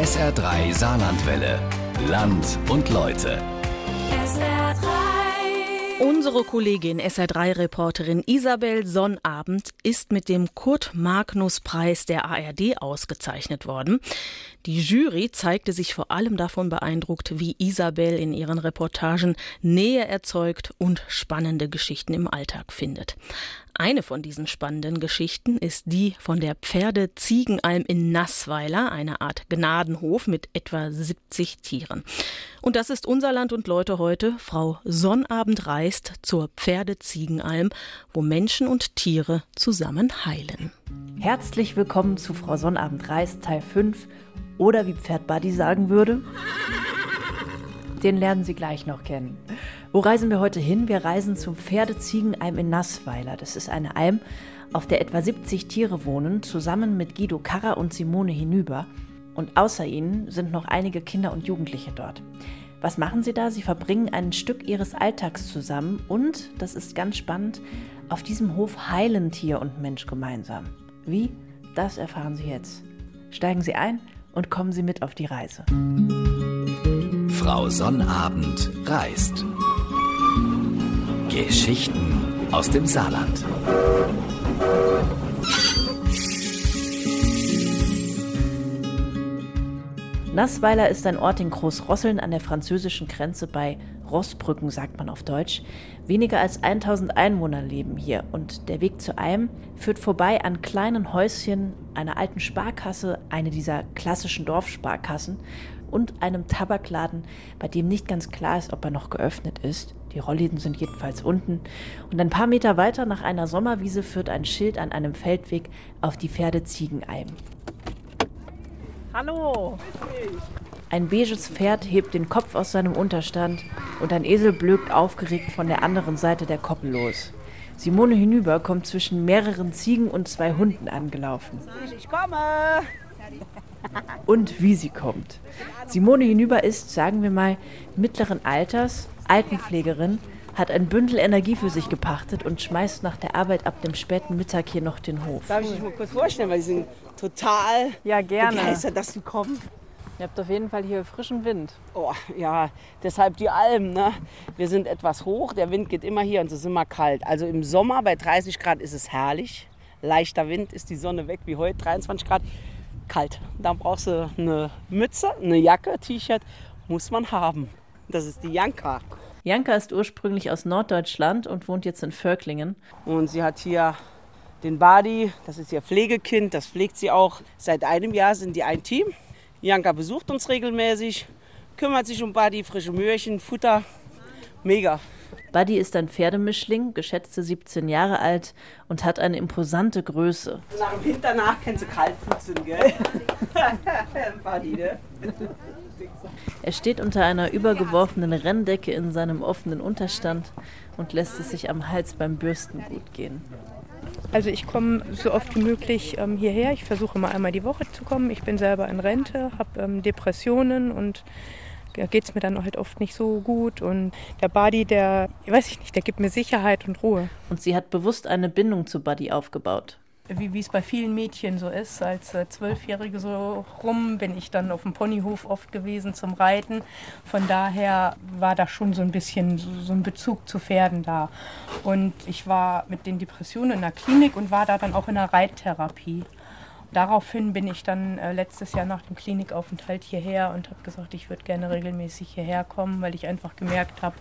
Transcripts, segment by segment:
SR3 Saarlandwelle. Land und Leute. Unsere Kollegin SR3-Reporterin Isabel Sonnabend ist mit dem Kurt-Magnus-Preis der ARD ausgezeichnet worden. Die Jury zeigte sich vor allem davon beeindruckt, wie Isabel in ihren Reportagen Nähe erzeugt und spannende Geschichten im Alltag findet. Eine von diesen spannenden Geschichten ist die von der Pferde-Ziegenalm in Nassweiler, eine Art Gnadenhof mit etwa 70 Tieren. Und das ist unser Land und Leute heute. Frau Sonnabend reist zur Pferde-Ziegenalm, wo Menschen und Tiere zusammen heilen. Herzlich willkommen zu Frau Sonnabend reist Teil 5 oder wie Pferd Buddy sagen würde. Den lernen Sie gleich noch kennen. Wo reisen wir heute hin? Wir reisen zum Pferdeziegenalm in Nassweiler. Das ist eine Alm, auf der etwa 70 Tiere wohnen, zusammen mit Guido Karrer und Simone hinüber. Und außer ihnen sind noch einige Kinder und Jugendliche dort. Was machen sie da? Sie verbringen ein Stück ihres Alltags zusammen und, das ist ganz spannend, auf diesem Hof heilen Tier und Mensch gemeinsam. Wie? Das erfahren Sie jetzt. Steigen Sie ein und kommen Sie mit auf die Reise. Frau Sonnabend reist. Geschichten aus dem Saarland. Nassweiler ist ein Ort in Großrosseln an der französischen Grenze bei Rossbrücken, sagt man auf Deutsch. Weniger als 1000 Einwohner leben hier und der Weg zu einem führt vorbei an kleinen Häuschen, einer alten Sparkasse, eine dieser klassischen Dorfsparkassen und einem Tabakladen, bei dem nicht ganz klar ist, ob er noch geöffnet ist. Die Rollläden sind jedenfalls unten. Und ein paar Meter weiter nach einer Sommerwiese führt ein Schild an einem Feldweg auf die Pferdeziegenalm. Hallo! Ein beiges Pferd hebt den Kopf aus seinem Unterstand und ein Esel blökt aufgeregt von der anderen Seite der Koppel los. Simone hinüber kommt zwischen mehreren Ziegen und zwei Hunden angelaufen. Ich komme! Und wie sie kommt. Simone hinüber ist, sagen wir mal, mittleren Alters Altenpflegerin, hat ein Bündel Energie für sich gepachtet und schmeißt nach der Arbeit ab dem späten Mittag hier noch den Hof. Darf ich mich mal kurz vorstellen, weil die sind total Ja, gerne. begeistert, dass du kommst. Ihr habt auf jeden Fall hier frischen Wind. Oh, ja, deshalb die Alm. Ne? Wir sind etwas hoch, der Wind geht immer hier und es ist immer kalt. Also im Sommer bei 30 Grad ist es herrlich. Leichter Wind, ist die Sonne weg wie heute, 23 Grad. Kalt. Da brauchst du eine Mütze, eine Jacke, T-Shirt, muss man haben. Das ist die Janka. Janka ist ursprünglich aus Norddeutschland und wohnt jetzt in Völklingen. Und sie hat hier den Badi, das ist ihr Pflegekind, das pflegt sie auch. Seit einem Jahr sind die ein Team. Janka besucht uns regelmäßig, kümmert sich um Badi, frische Möhrchen, Futter. Mega. Buddy ist ein Pferdemischling, geschätzte 17 Jahre alt und hat eine imposante Größe. Nach dem Hinternach kennst du Kaltfutzen, gell? Badi, ne? Er steht unter einer übergeworfenen Renndecke in seinem offenen Unterstand und lässt es sich am Hals beim Bürsten gut gehen. Also ich komme so oft wie möglich ähm, hierher. Ich versuche immer einmal die Woche zu kommen. Ich bin selber in Rente, habe ähm, Depressionen und da geht es mir dann halt oft nicht so gut. Und der Badi, der, weiß ich nicht, der gibt mir Sicherheit und Ruhe. Und sie hat bewusst eine Bindung zu Buddy aufgebaut. Wie wie es bei vielen Mädchen so ist, als äh, Zwölfjährige so rum bin ich dann auf dem Ponyhof oft gewesen zum Reiten. Von daher war da schon so ein bisschen so, so ein Bezug zu Pferden da. Und ich war mit den Depressionen in der Klinik und war da dann auch in der Reittherapie. Daraufhin bin ich dann äh, letztes Jahr nach dem Klinikaufenthalt hierher und habe gesagt, ich würde gerne regelmäßig hierher kommen, weil ich einfach gemerkt habe,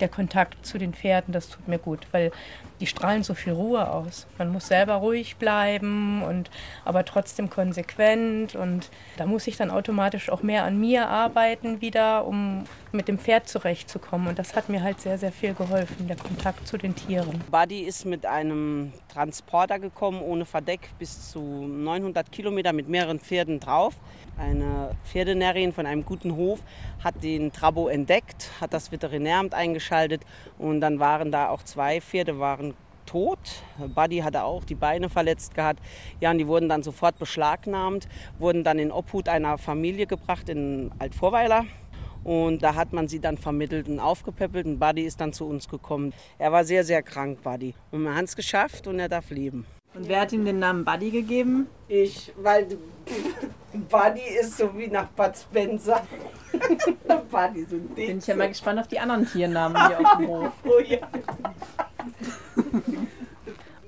der Kontakt zu den Pferden, das tut mir gut, weil die strahlen so viel Ruhe aus. Man muss selber ruhig bleiben und aber trotzdem konsequent und da muss ich dann automatisch auch mehr an mir arbeiten wieder, um mit dem Pferd zurechtzukommen und das hat mir halt sehr sehr viel geholfen, der Kontakt zu den Tieren. Buddy ist mit einem Transporter gekommen, ohne Verdeck, bis zu 900 Kilometer mit mehreren Pferden drauf. Eine Pferdenärrin von einem guten Hof hat den Trabo entdeckt, hat das Veterinäramt eingeschaltet und dann waren da auch zwei Pferde waren tot. Buddy hatte auch die Beine verletzt gehabt. Ja, und die wurden dann sofort beschlagnahmt, wurden dann in Obhut einer Familie gebracht in Altvorweiler. Und da hat man sie dann vermittelt und aufgepäppelt und Buddy ist dann zu uns gekommen. Er war sehr, sehr krank, Buddy. Und wir haben es geschafft und er darf leben. Und wer hat ihm den Namen Buddy gegeben? Ich, weil Buddy ist so wie nach Bud Spencer. Buddy, so ein Bin ich ja mal gespannt auf die anderen Tiernamen hier auf dem Hof. Oh ja.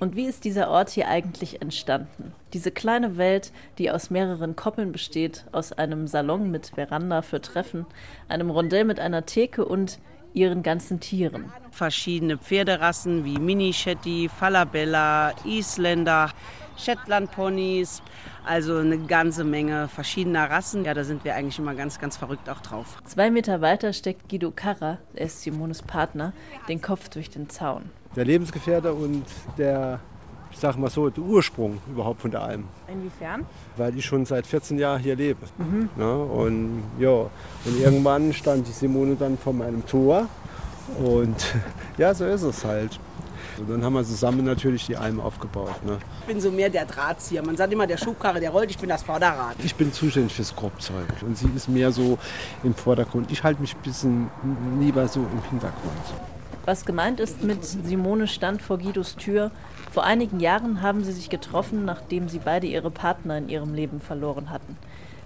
Und wie ist dieser Ort hier eigentlich entstanden? Diese kleine Welt, die aus mehreren Koppeln besteht, aus einem Salon mit Veranda für Treffen, einem Rondell mit einer Theke und ihren ganzen Tieren. Verschiedene Pferderassen wie Mini Shetty, Falabella, Isländer, Shetland-Ponys, also eine ganze Menge verschiedener Rassen. Ja, da sind wir eigentlich immer ganz, ganz verrückt auch drauf. Zwei Meter weiter steckt Guido Karrer, er ist Simones Partner, den Kopf durch den Zaun. Der Lebensgefährte und der, ich sag mal so, der Ursprung überhaupt von der Alm. Inwiefern? Weil ich schon seit 14 Jahren hier lebe. Ne? Und ja, und irgendwann stand die Simone dann vor meinem Tor. Und ja, so ist es halt. Und dann haben wir zusammen natürlich die Alm aufgebaut. Ne? Ich bin so mehr der Drahtzieher. Man sagt immer, der Schubkarre, der rollt, ich bin das Vorderrad. Ich bin zuständig fürs Grobzeug und sie ist mehr so im Vordergrund. Ich halte mich ein bisschen lieber so im Hintergrund. Was gemeint ist mit Simone stand vor Guidos Tür. Vor einigen Jahren haben sie sich getroffen, nachdem sie beide ihre Partner in ihrem Leben verloren hatten.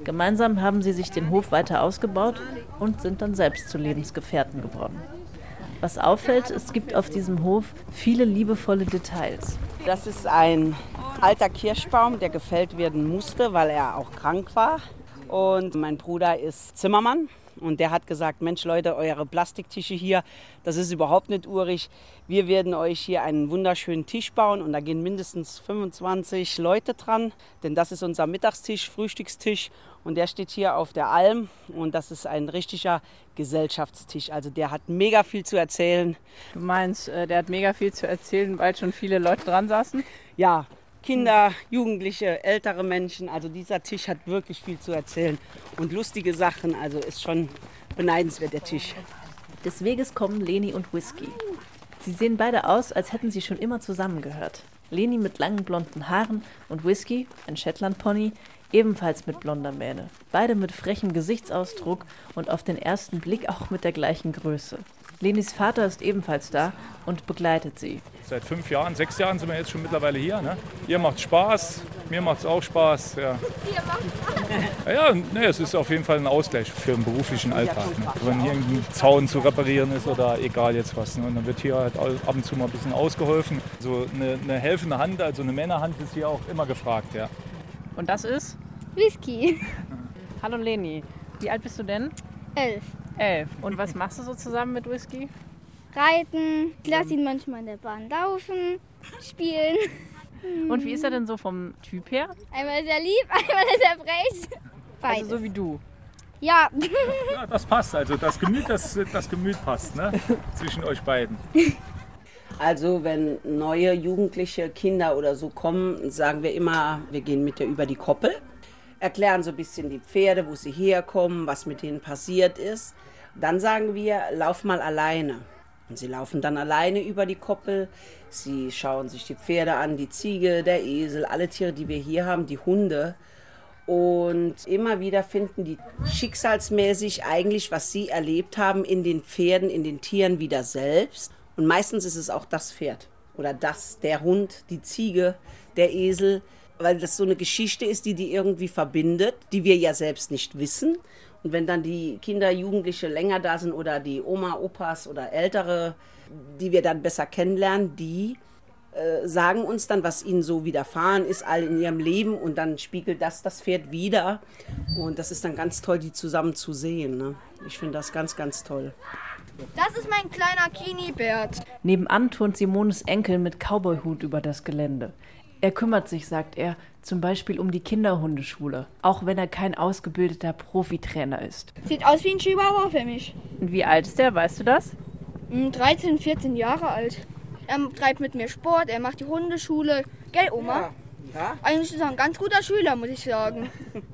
Gemeinsam haben sie sich den Hof weiter ausgebaut und sind dann selbst zu Lebensgefährten geworden. Was auffällt, es gibt auf diesem Hof viele liebevolle Details. Das ist ein alter Kirschbaum, der gefällt werden musste, weil er auch krank war. Und mein Bruder ist Zimmermann und der hat gesagt, Mensch Leute, eure Plastiktische hier, das ist überhaupt nicht urig. Wir werden euch hier einen wunderschönen Tisch bauen und da gehen mindestens 25 Leute dran, denn das ist unser Mittagstisch, Frühstückstisch und der steht hier auf der Alm und das ist ein richtiger Gesellschaftstisch. Also der hat mega viel zu erzählen. Du meinst, äh, der hat mega viel zu erzählen, weil schon viele Leute dran saßen? Ja, Kinder, Jugendliche, ältere Menschen. Also dieser Tisch hat wirklich viel zu erzählen und lustige Sachen. Also ist schon beneidenswert der Tisch. Des Weges kommen Leni und Whisky. Sie sehen beide aus, als hätten sie schon immer zusammengehört. Leni mit langen blonden Haaren und Whisky, ein Shetland-Pony, ebenfalls mit blonder Mähne. Beide mit frechem Gesichtsausdruck und auf den ersten Blick auch mit der gleichen Größe. Lenis Vater ist ebenfalls da und begleitet sie. Seit fünf Jahren, sechs Jahren sind wir jetzt schon mittlerweile hier. Ne? Ihr macht Spaß, mir macht es auch Spaß. Ja, ja, ja ne, es ist auf jeden Fall ein Ausgleich für den beruflichen Alltag. Ne? Wenn hier ein Zaun zu reparieren ist oder egal jetzt was. Ne? Und dann wird hier halt ab und zu mal ein bisschen ausgeholfen. So eine, eine helfende Hand, also eine Männerhand ist hier auch immer gefragt. Ja. Und das ist? Whisky. Hallo Leni, wie alt bist du denn? Elf. Elf. Und was machst du so zusammen mit Whisky? Reiten. Ich lasse ihn manchmal in der Bahn laufen. Spielen. Und wie ist er denn so vom Typ her? Einmal ist er lieb, einmal ist er frech. Beides. Also so wie du. ja. ja, das passt. Also das Gemüt, das, das Gemüt passt ne? zwischen euch beiden. Also wenn neue Jugendliche, Kinder oder so kommen, sagen wir immer, wir gehen mit der über die Koppel, erklären so ein bisschen die Pferde, wo sie herkommen, was mit denen passiert ist. Dann sagen wir, lauf mal alleine. Und sie laufen dann alleine über die Koppel. Sie schauen sich die Pferde an, die Ziege, der Esel, alle Tiere, die wir hier haben, die Hunde. Und immer wieder finden die schicksalsmäßig eigentlich, was sie erlebt haben, in den Pferden, in den Tieren wieder selbst. Und meistens ist es auch das Pferd oder das, der Hund, die Ziege, der Esel, weil das so eine Geschichte ist, die die irgendwie verbindet, die wir ja selbst nicht wissen. Und wenn dann die Kinder, Jugendliche länger da sind oder die Oma, Opas oder Ältere, die wir dann besser kennenlernen, die äh, sagen uns dann, was ihnen so widerfahren ist, all in ihrem Leben und dann spiegelt das das Pferd wieder. Und das ist dann ganz toll, die zusammen zu sehen. Ne? Ich finde das ganz, ganz toll. Das ist mein kleiner Kinibert. Nebenan turnt Simones Enkel mit Cowboyhut über das Gelände. Er kümmert sich, sagt er, zum Beispiel um die Kinderhundeschule, auch wenn er kein ausgebildeter Profitrainer ist. Sieht aus wie ein Chihuahua für mich. Und wie alt ist der, weißt du das? Hm, 13, 14 Jahre alt. Er treibt mit mir Sport, er macht die Hundeschule. Gell, Oma? Ja. Eigentlich ist er ein ganz guter Schüler, muss ich sagen.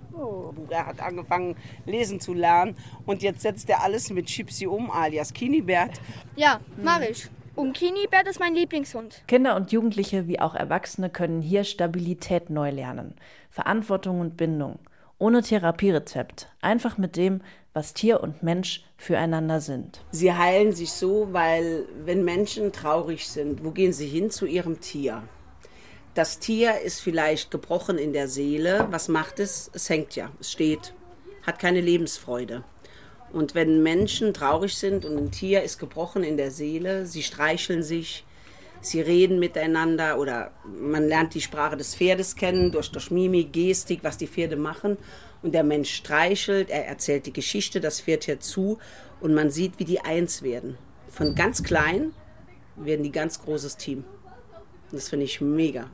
Er hat angefangen, lesen zu lernen und jetzt setzt er alles mit Chipsy um, alias Kinibert. Ja, mach ich. Und Kinibert ist mein Lieblingshund. Kinder und Jugendliche wie auch Erwachsene können hier Stabilität neu lernen, Verantwortung und Bindung, ohne Therapierezept, einfach mit dem, was Tier und Mensch füreinander sind. Sie heilen sich so, weil wenn Menschen traurig sind, wo gehen sie hin zu ihrem Tier? Das Tier ist vielleicht gebrochen in der Seele. Was macht es? Es hängt ja, es steht, hat keine Lebensfreude. Und wenn Menschen traurig sind und ein Tier ist gebrochen in der Seele, sie streicheln sich, sie reden miteinander oder man lernt die Sprache des Pferdes kennen durch, durch Mimik, Gestik, was die Pferde machen. Und der Mensch streichelt, er erzählt die Geschichte, das Pferd hört zu und man sieht, wie die eins werden. Von ganz klein werden die ganz großes Team. Das finde ich mega.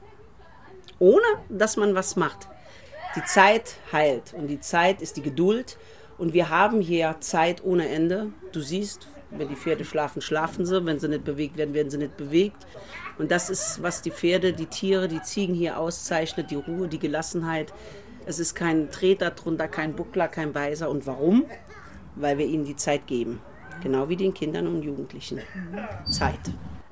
Ohne, dass man was macht. Die Zeit heilt und die Zeit ist die Geduld. Und wir haben hier Zeit ohne Ende. Du siehst, wenn die Pferde schlafen, schlafen sie. Wenn sie nicht bewegt werden, werden sie nicht bewegt. Und das ist, was die Pferde, die Tiere, die Ziegen hier auszeichnet. Die Ruhe, die Gelassenheit. Es ist kein Treter drunter, kein Buckler, kein Weiser. Und warum? Weil wir ihnen die Zeit geben. Genau wie den Kindern und Jugendlichen. Zeit.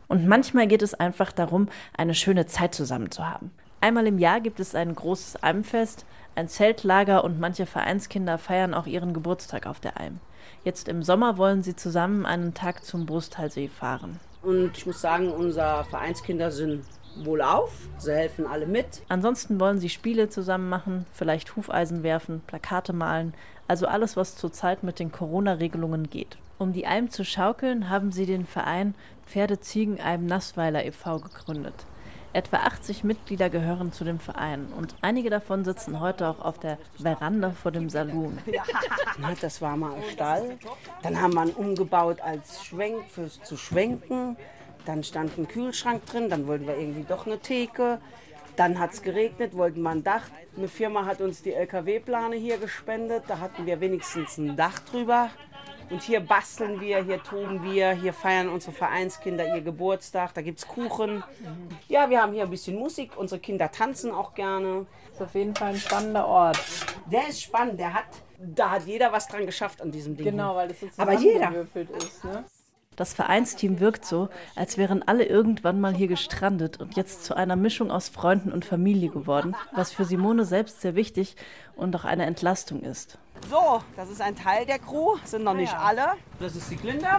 Und manchmal geht es einfach darum, eine schöne Zeit zusammen zu haben. Einmal im Jahr gibt es ein großes Almfest, ein Zeltlager und manche Vereinskinder feiern auch ihren Geburtstag auf der Alm. Jetzt im Sommer wollen sie zusammen einen Tag zum Brusthalsee fahren. Und ich muss sagen, unsere Vereinskinder sind wohlauf. Sie helfen alle mit. Ansonsten wollen sie Spiele zusammen machen, vielleicht Hufeisen werfen, Plakate malen, also alles, was zurzeit mit den Corona-Regelungen geht. Um die Alm zu schaukeln, haben sie den Verein Pferde-Ziegen-Alm Nassweiler e.V. gegründet. Etwa 80 Mitglieder gehören zu dem Verein und einige davon sitzen heute auch auf der Veranda vor dem Saloon. Das war mal ein Stall. Dann haben wir ihn umgebaut als Schwenk fürs zu schwenken. Dann stand ein Kühlschrank drin. Dann wollten wir irgendwie doch eine Theke. Dann hat es geregnet, wollten wir ein Dach. Eine Firma hat uns die LKW-Plane hier gespendet. Da hatten wir wenigstens ein Dach drüber. Und hier basteln wir, hier toben wir, hier feiern unsere Vereinskinder ihr Geburtstag, da gibt es Kuchen. Ja, wir haben hier ein bisschen Musik, unsere Kinder tanzen auch gerne. Ist auf jeden Fall ein spannender Ort. Der ist spannend, der hat, da hat jeder was dran geschafft an diesem Ding. Genau, weil das so Aber jeder. ist. Ne? Das Vereinsteam wirkt so, als wären alle irgendwann mal hier gestrandet und jetzt zu einer Mischung aus Freunden und Familie geworden, was für Simone selbst sehr wichtig und auch eine Entlastung ist. So, das ist ein Teil der Crew, sind noch nicht alle. Das ist die Glinda.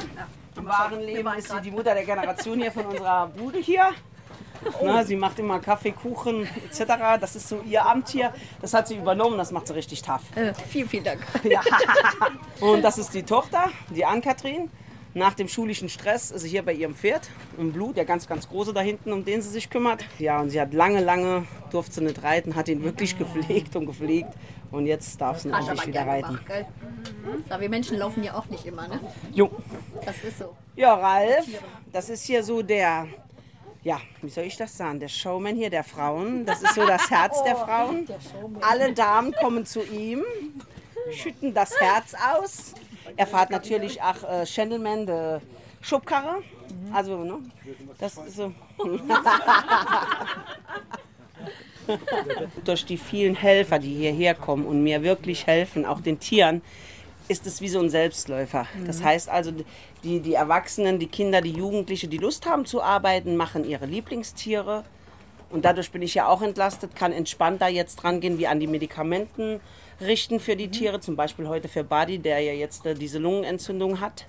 Im wahren Leben ist sie die Mutter der Generation hier von unserer Bude hier. Na, sie macht immer Kaffee, Kuchen etc. Das ist so ihr Amt hier. Das hat sie übernommen, das macht sie richtig tough. Äh, vielen, vielen Dank. Ja. Und das ist die Tochter, die Ann-Kathrin. Nach dem schulischen Stress ist sie hier bei ihrem Pferd im Blut, der ganz, ganz große da hinten, um den sie sich kümmert. Ja, und sie hat lange, lange, durfte sie nicht reiten, hat ihn wirklich gepflegt und gepflegt. Und jetzt darf sie ihn endlich wieder reiten. gemacht, gell? Mhm. Aber wir Menschen laufen ja auch nicht immer, ne? Jo. Das ist so. Ja, Ralf, das ist hier so der, ja, wie soll ich das sagen, der Showman hier der Frauen. Das ist so das Herz der Frauen. Alle Damen kommen zu ihm, schütten das Herz aus. Er fährt natürlich auch äh, Gentleman, die Schubkarre. Also, ne, das ist so. Durch die vielen Helfer, die hierher kommen und mir wirklich helfen, auch den Tieren, ist es wie so ein Selbstläufer. Das heißt also, die, die Erwachsenen, die Kinder, die Jugendliche, die Lust haben zu arbeiten, machen ihre Lieblingstiere. Und dadurch bin ich ja auch entlastet, kann entspannter jetzt rangehen, wie an die Medikamenten richten für die Tiere. Zum Beispiel heute für Buddy, der ja jetzt äh, diese Lungenentzündung hat.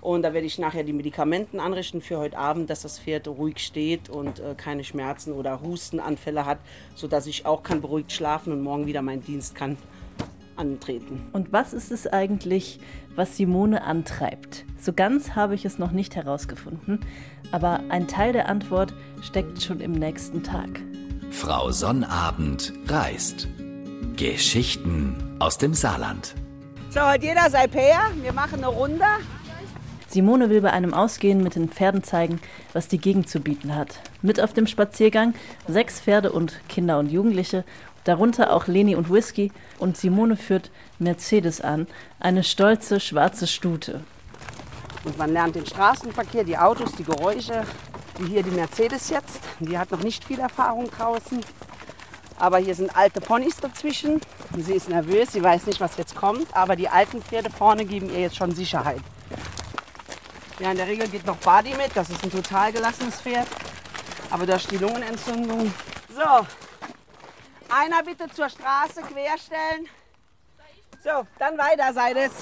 Und da werde ich nachher die Medikamenten anrichten für heute Abend, dass das Pferd ruhig steht und äh, keine Schmerzen oder Hustenanfälle hat, sodass ich auch kann beruhigt schlafen und morgen wieder meinen Dienst kann antreten. Und was ist es eigentlich, was Simone antreibt? So ganz habe ich es noch nicht herausgefunden, aber ein Teil der Antwort steckt schon im nächsten Tag. Frau Sonnabend reist. Geschichten aus dem Saarland. So, hat jeder sein Pair. Wir machen eine Runde. Simone will bei einem Ausgehen mit den Pferden zeigen, was die Gegend zu bieten hat. Mit auf dem Spaziergang sechs Pferde und Kinder und Jugendliche, darunter auch Leni und Whisky. Und Simone führt Mercedes an, eine stolze schwarze Stute. Und man lernt den Straßenverkehr, die Autos, die Geräusche, wie hier die Mercedes jetzt. Die hat noch nicht viel Erfahrung draußen. Aber hier sind alte Ponys dazwischen. Und sie ist nervös, sie weiß nicht, was jetzt kommt. Aber die alten Pferde vorne geben ihr jetzt schon Sicherheit. Ja, in der Regel geht noch Badi mit. Das ist ein total gelassenes Pferd. Aber durch die Lungenentzündung. So, einer bitte zur Straße querstellen. So, dann weiter seid es.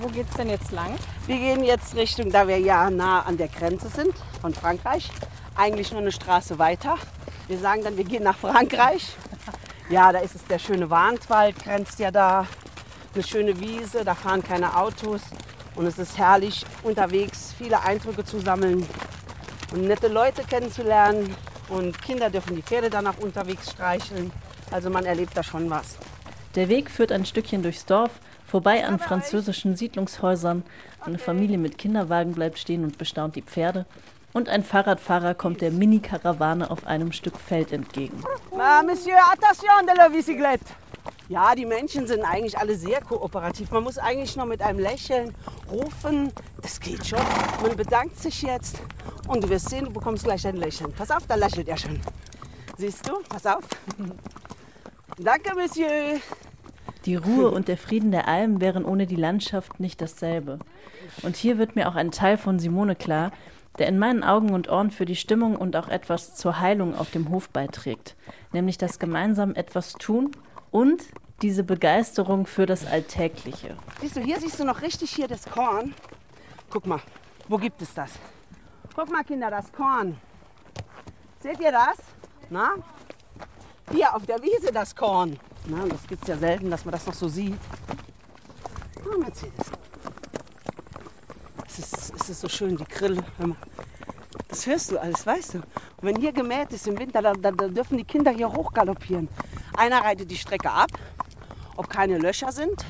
Wo geht's denn jetzt lang? Wir gehen jetzt Richtung, da wir ja nah an der Grenze sind von Frankreich, eigentlich nur eine Straße weiter. Wir sagen dann, wir gehen nach Frankreich. Ja, da ist es der schöne Warntwald, grenzt ja da. Eine schöne Wiese, da fahren keine Autos. Und es ist herrlich, unterwegs viele Eindrücke zu sammeln und nette Leute kennenzulernen. Und Kinder dürfen die Pferde dann auch unterwegs streicheln. Also man erlebt da schon was. Der Weg führt ein Stückchen durchs Dorf, vorbei an französischen Siedlungshäusern. Eine Familie mit Kinderwagen bleibt stehen und bestaunt die Pferde. Und ein Fahrradfahrer kommt der Mini-Karawane auf einem Stück Feld entgegen. Ah, Monsieur, attention de la bicyclette. Ja, die Menschen sind eigentlich alle sehr kooperativ. Man muss eigentlich nur mit einem Lächeln rufen. Das geht schon. Man bedankt sich jetzt und du wirst sehen, du bekommst gleich ein Lächeln. Pass auf, da lächelt er schon. Siehst du? Pass auf. Danke, Monsieur. Die Ruhe und der Frieden der Alm wären ohne die Landschaft nicht dasselbe. Und hier wird mir auch ein Teil von Simone klar, der in meinen Augen und Ohren für die Stimmung und auch etwas zur Heilung auf dem Hof beiträgt, nämlich das gemeinsam etwas tun und diese Begeisterung für das Alltägliche. Siehst du, hier siehst du noch richtig hier das Korn. Guck mal, wo gibt es das? Guck mal, Kinder, das Korn. Seht ihr das? Na? Hier auf der Wiese das Korn. Na, das gibt es ja selten, dass man das noch so sieht. Oh, Mercedes. Es ist, ist so schön, die Grille. Das hörst du alles, weißt du. Und wenn hier gemäht ist im Winter, da, da, da dürfen die Kinder hier hochgaloppieren. Einer reitet die Strecke ab, ob keine Löcher sind.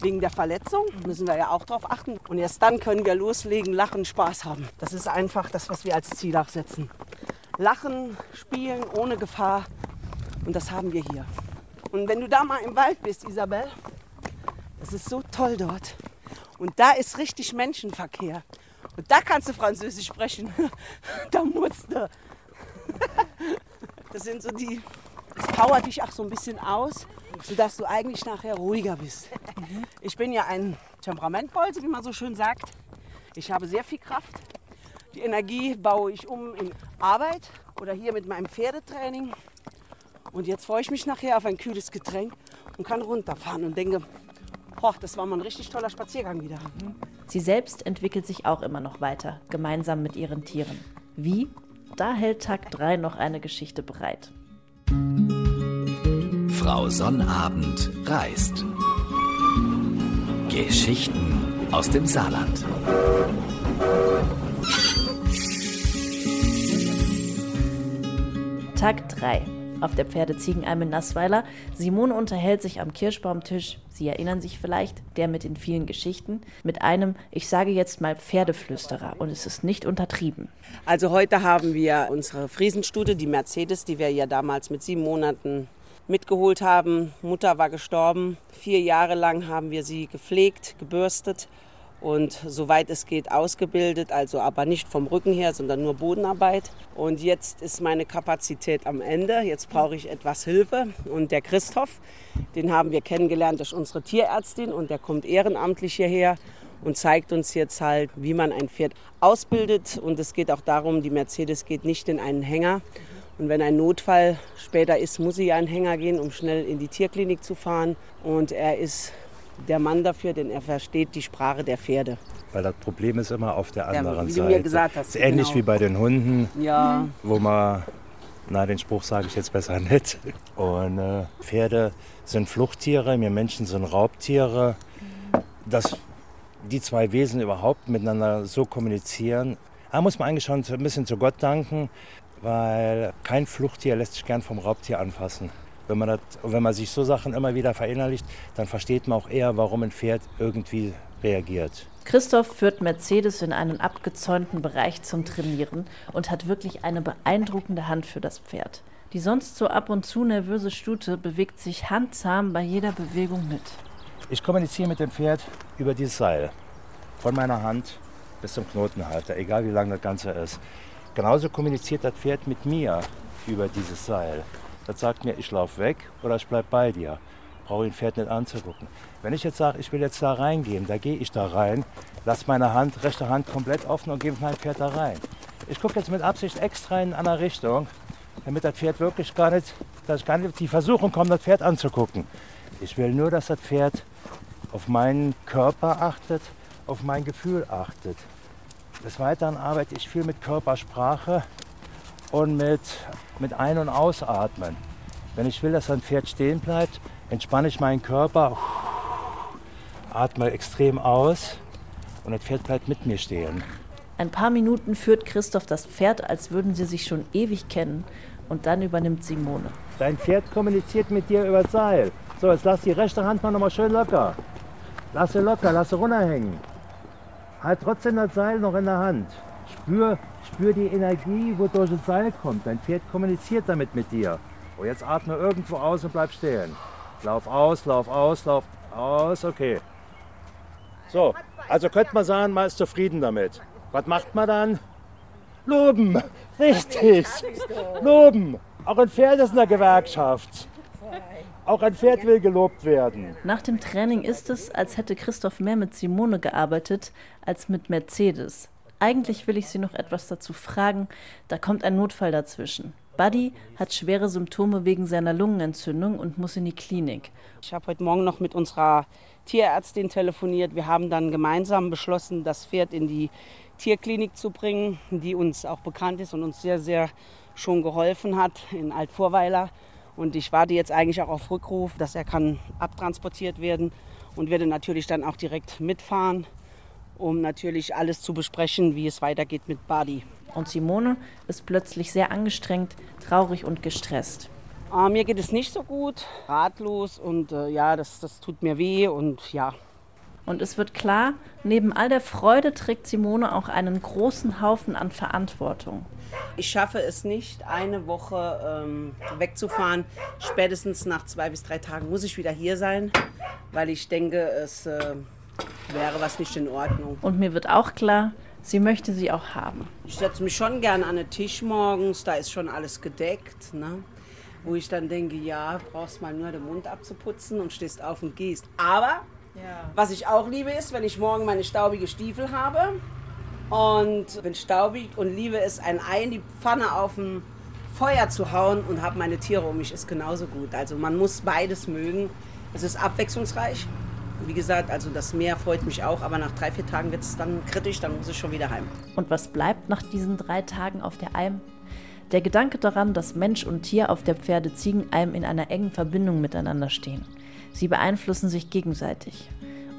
Wegen der Verletzung müssen wir ja auch darauf achten. Und erst dann können wir loslegen, lachen, Spaß haben. Das ist einfach das, was wir als Ziel auch setzen. Lachen, spielen ohne Gefahr. Und das haben wir hier. Und wenn du da mal im Wald bist, Isabel, das ist so toll dort. Und da ist richtig Menschenverkehr. Und da kannst du Französisch sprechen. da musst du. das sind so die. Das powert dich auch so ein bisschen aus, sodass du eigentlich nachher ruhiger bist. Ich bin ja ein Temperamentbolze, wie man so schön sagt. Ich habe sehr viel Kraft. Die Energie baue ich um in Arbeit oder hier mit meinem Pferdetraining. Und jetzt freue ich mich nachher auf ein kühles Getränk und kann runterfahren und denke, boah, das war mal ein richtig toller Spaziergang wieder. Sie selbst entwickelt sich auch immer noch weiter, gemeinsam mit ihren Tieren. Wie? Da hält Tag 3 noch eine Geschichte bereit. Frau Sonnabend reist. Geschichten aus dem Saarland. Tag 3. Auf der Pferdeziegenalm in Nassweiler. Simone unterhält sich am Kirschbaumtisch. Sie erinnern sich vielleicht, der mit den vielen Geschichten, mit einem, ich sage jetzt mal Pferdeflüsterer. Und es ist nicht untertrieben. Also heute haben wir unsere Friesenstute, die Mercedes, die wir ja damals mit sieben Monaten mitgeholt haben. Mutter war gestorben. Vier Jahre lang haben wir sie gepflegt, gebürstet und soweit es geht ausgebildet, also aber nicht vom Rücken her, sondern nur Bodenarbeit. Und jetzt ist meine Kapazität am Ende. Jetzt brauche ich etwas Hilfe. Und der Christoph, den haben wir kennengelernt durch unsere Tierärztin und der kommt ehrenamtlich hierher und zeigt uns jetzt halt, wie man ein Pferd ausbildet. Und es geht auch darum, die Mercedes geht nicht in einen Hänger. Und wenn ein Notfall später ist, muss sie ja einen Hänger gehen, um schnell in die Tierklinik zu fahren. Und er ist der Mann dafür, denn er versteht die Sprache der Pferde. Weil das Problem ist immer auf der anderen wie du Seite. mir gesagt hast, ist ähnlich genau. wie bei den Hunden, Ja. wo man, na den Spruch sage ich jetzt besser nicht. Und äh, Pferde sind Fluchttiere, wir Menschen sind Raubtiere. Dass die zwei Wesen überhaupt miteinander so kommunizieren, da muss man eigentlich schon ein bisschen zu Gott danken, weil kein Fluchttier lässt sich gern vom Raubtier anfassen. Wenn man, das, wenn man sich so Sachen immer wieder verinnerlicht, dann versteht man auch eher, warum ein Pferd irgendwie reagiert. Christoph führt Mercedes in einen abgezäunten Bereich zum Trainieren und hat wirklich eine beeindruckende Hand für das Pferd. Die sonst so ab und zu nervöse Stute bewegt sich handzahm bei jeder Bewegung mit. Ich kommuniziere mit dem Pferd über dieses Seil. Von meiner Hand bis zum Knotenhalter, egal wie lang das Ganze ist. Genauso kommuniziert das Pferd mit mir über dieses Seil. Das sagt mir, ich laufe weg oder ich bleibe bei dir. Brauche ein Pferd nicht anzugucken. Wenn ich jetzt sage, ich will jetzt da reingehen, da gehe ich da rein, lasse meine Hand, rechte Hand komplett offen und gebe mein Pferd da rein. Ich gucke jetzt mit Absicht extra in eine andere Richtung, damit das Pferd wirklich gar nicht, dass ich gar nicht die Versuchung kommt, das Pferd anzugucken. Ich will nur, dass das Pferd auf meinen Körper achtet, auf mein Gefühl achtet. Des Weiteren arbeite ich viel mit Körpersprache und mit, mit Ein- und Ausatmen. Wenn ich will, dass ein Pferd stehen bleibt, entspanne ich meinen Körper, atme extrem aus und das Pferd bleibt mit mir stehen. Ein paar Minuten führt Christoph das Pferd, als würden sie sich schon ewig kennen. Und dann übernimmt Simone. Dein Pferd kommuniziert mit dir über das Seil. So, jetzt lass die rechte Hand mal noch mal schön locker. Lass sie locker, lass sie runterhängen. Halt trotzdem das Seil noch in der Hand. Spür, spür die Energie, wo durch das Seil kommt. Dein Pferd kommuniziert damit mit dir. Und jetzt atme irgendwo aus und bleib stehen. Lauf aus, lauf aus, lauf aus, okay. So, also könnte man sagen, man ist zufrieden damit. Was macht man dann? Loben, richtig. Loben. Auch ein Pferd ist in der Gewerkschaft. Auch ein Pferd will gelobt werden. Nach dem Training ist es, als hätte Christoph mehr mit Simone gearbeitet als mit Mercedes. Eigentlich will ich sie noch etwas dazu fragen, da kommt ein Notfall dazwischen. Buddy hat schwere Symptome wegen seiner Lungenentzündung und muss in die Klinik. Ich habe heute Morgen noch mit unserer Tierärztin telefoniert. Wir haben dann gemeinsam beschlossen, das Pferd in die Tierklinik zu bringen, die uns auch bekannt ist und uns sehr, sehr schon geholfen hat in Altvorweiler. Und ich warte jetzt eigentlich auch auf Rückruf, dass er kann abtransportiert werden und werde natürlich dann auch direkt mitfahren, um natürlich alles zu besprechen, wie es weitergeht mit Badi. Und Simone ist plötzlich sehr angestrengt, traurig und gestresst. Äh, mir geht es nicht so gut, ratlos und äh, ja, das, das tut mir weh und ja. Und es wird klar, neben all der Freude trägt Simone auch einen großen Haufen an Verantwortung. Ich schaffe es nicht, eine Woche ähm, wegzufahren. Spätestens nach zwei bis drei Tagen muss ich wieder hier sein, weil ich denke, es äh, wäre was nicht in Ordnung. Und mir wird auch klar, sie möchte sie auch haben. Ich setze mich schon gern an den Tisch morgens, da ist schon alles gedeckt. Ne? Wo ich dann denke, ja, brauchst mal nur den Mund abzuputzen und stehst auf und gehst. Aber ja. was ich auch liebe, ist, wenn ich morgen meine staubige Stiefel habe und bin staubig und liebe es, ein Ei in die Pfanne auf dem Feuer zu hauen und habe meine Tiere um mich, ist genauso gut. Also man muss beides mögen. Es ist abwechslungsreich. Wie gesagt, also das Meer freut mich auch, aber nach drei, vier Tagen wird es dann kritisch, dann muss ich schon wieder heim. Und was bleibt nach diesen drei Tagen auf der Alm? Der Gedanke daran, dass Mensch und Tier auf der Pferde-Ziegenalm in einer engen Verbindung miteinander stehen. Sie beeinflussen sich gegenseitig.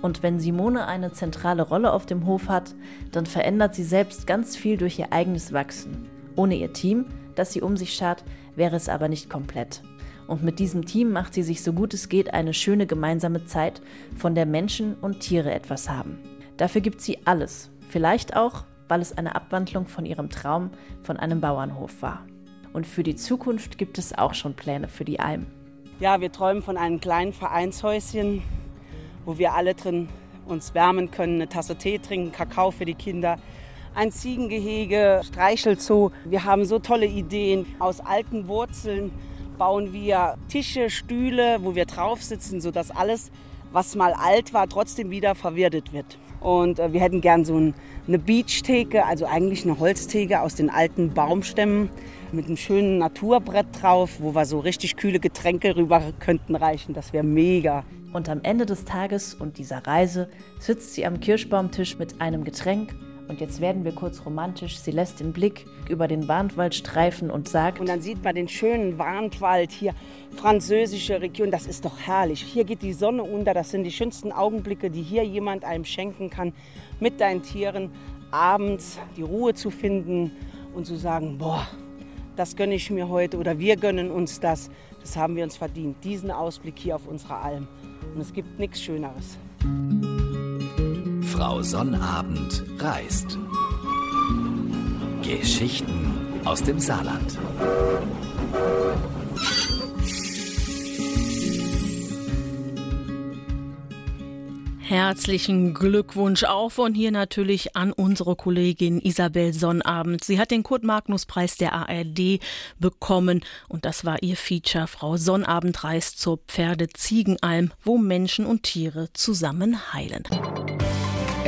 Und wenn Simone eine zentrale Rolle auf dem Hof hat, dann verändert sie selbst ganz viel durch ihr eigenes Wachsen. Ohne ihr Team, das sie um sich schart, wäre es aber nicht komplett. Und mit diesem Team macht sie sich so gut es geht eine schöne gemeinsame Zeit, von der Menschen und Tiere etwas haben. Dafür gibt sie alles. Vielleicht auch, weil es eine Abwandlung von ihrem Traum von einem Bauernhof war. Und für die Zukunft gibt es auch schon Pläne für die Alm. Ja, wir träumen von einem kleinen Vereinshäuschen wo wir alle drin uns wärmen können, eine Tasse Tee trinken, Kakao für die Kinder, ein Ziegengehege, Streichelzoo. Wir haben so tolle Ideen. Aus alten Wurzeln bauen wir Tische, Stühle, wo wir drauf sitzen, sodass alles, was mal alt war, trotzdem wieder verwertet wird. Und äh, wir hätten gern so ein, eine Beachtheke, also eigentlich eine Holztheke aus den alten Baumstämmen mit einem schönen Naturbrett drauf, wo wir so richtig kühle Getränke rüber könnten reichen. Das wäre mega. Und am Ende des Tages und dieser Reise sitzt sie am Kirschbaumtisch mit einem Getränk. Und jetzt werden wir kurz romantisch. Sie lässt den Blick über den Warnwald streifen und sagt. Und dann sieht man den schönen Warnwald hier, französische Region. Das ist doch herrlich. Hier geht die Sonne unter. Das sind die schönsten Augenblicke, die hier jemand einem schenken kann, mit deinen Tieren abends die Ruhe zu finden und zu sagen: Boah, das gönne ich mir heute oder wir gönnen uns das. Das haben wir uns verdient. Diesen Ausblick hier auf unsere Alm. Und es gibt nichts Schöneres. Frau Sonnabend reist. Geschichten aus dem Saarland. Herzlichen Glückwunsch auch von hier natürlich an unsere Kollegin Isabel Sonnabend. Sie hat den Kurt-Magnus-Preis der ARD bekommen und das war ihr Feature Frau Sonnabend reist zur Pferde-Ziegenalm, wo Menschen und Tiere zusammen heilen.